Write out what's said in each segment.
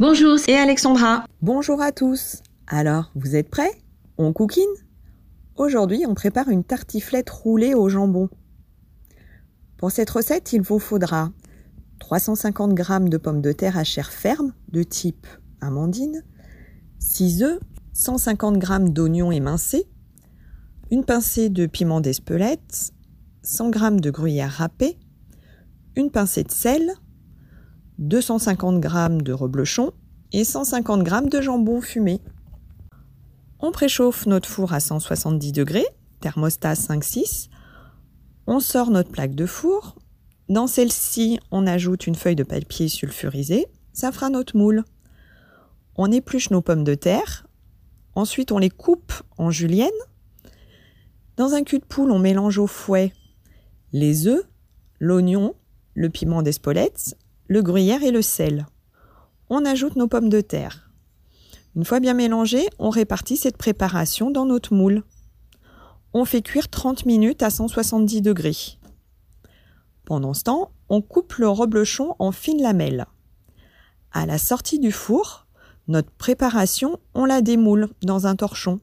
Bonjour, c'est Alexandra. Bonjour à tous. Alors, vous êtes prêts? On cookine Aujourd'hui, on prépare une tartiflette roulée au jambon. Pour cette recette, il vous faudra 350 g de pommes de terre à chair ferme de type amandine, 6 œufs, 150 g d'oignons émincés, une pincée de piment d'Espelette, 100 g de gruyère râpée, une pincée de sel, 250 g de reblochon et 150 g de jambon fumé. On préchauffe notre four à 170 degrés, thermostat 5-6. On sort notre plaque de four. Dans celle-ci, on ajoute une feuille de papier sulfurisé. Ça fera notre moule. On épluche nos pommes de terre. Ensuite, on les coupe en julienne. Dans un cul de poule, on mélange au fouet les œufs, l'oignon, le piment d'Espelette, le gruyère et le sel. On ajoute nos pommes de terre. Une fois bien mélangé, on répartit cette préparation dans notre moule. On fait cuire 30 minutes à 170 degrés. Pendant ce temps, on coupe le reblochon en fines lamelles. À la sortie du four, notre préparation, on la démoule dans un torchon.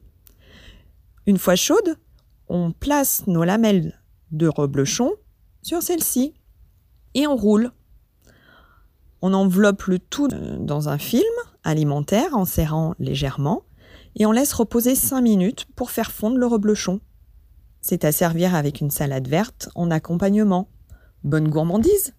Une fois chaude, on place nos lamelles de reblochon sur celle-ci et on roule. On enveloppe le tout dans un film alimentaire en serrant légèrement et on laisse reposer 5 minutes pour faire fondre le reblochon. C'est à servir avec une salade verte en accompagnement. Bonne gourmandise